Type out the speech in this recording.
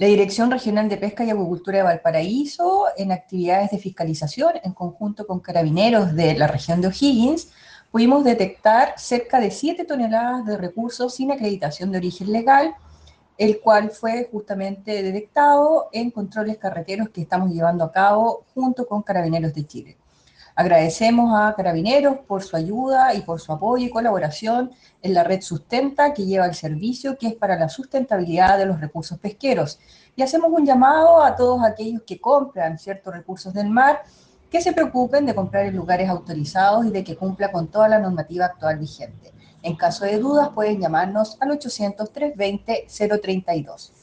La Dirección Regional de Pesca y Acuicultura de Valparaíso, en actividades de fiscalización en conjunto con carabineros de la región de O'Higgins, pudimos detectar cerca de 7 toneladas de recursos sin acreditación de origen legal, el cual fue justamente detectado en controles carreteros que estamos llevando a cabo junto con Carabineros de Chile. Agradecemos a Carabineros por su ayuda y por su apoyo y colaboración en la red Sustenta que lleva el servicio que es para la sustentabilidad de los recursos pesqueros. Y hacemos un llamado a todos aquellos que compran ciertos recursos del mar que se preocupen de comprar en lugares autorizados y de que cumpla con toda la normativa actual vigente. En caso de dudas pueden llamarnos al 800-320-032.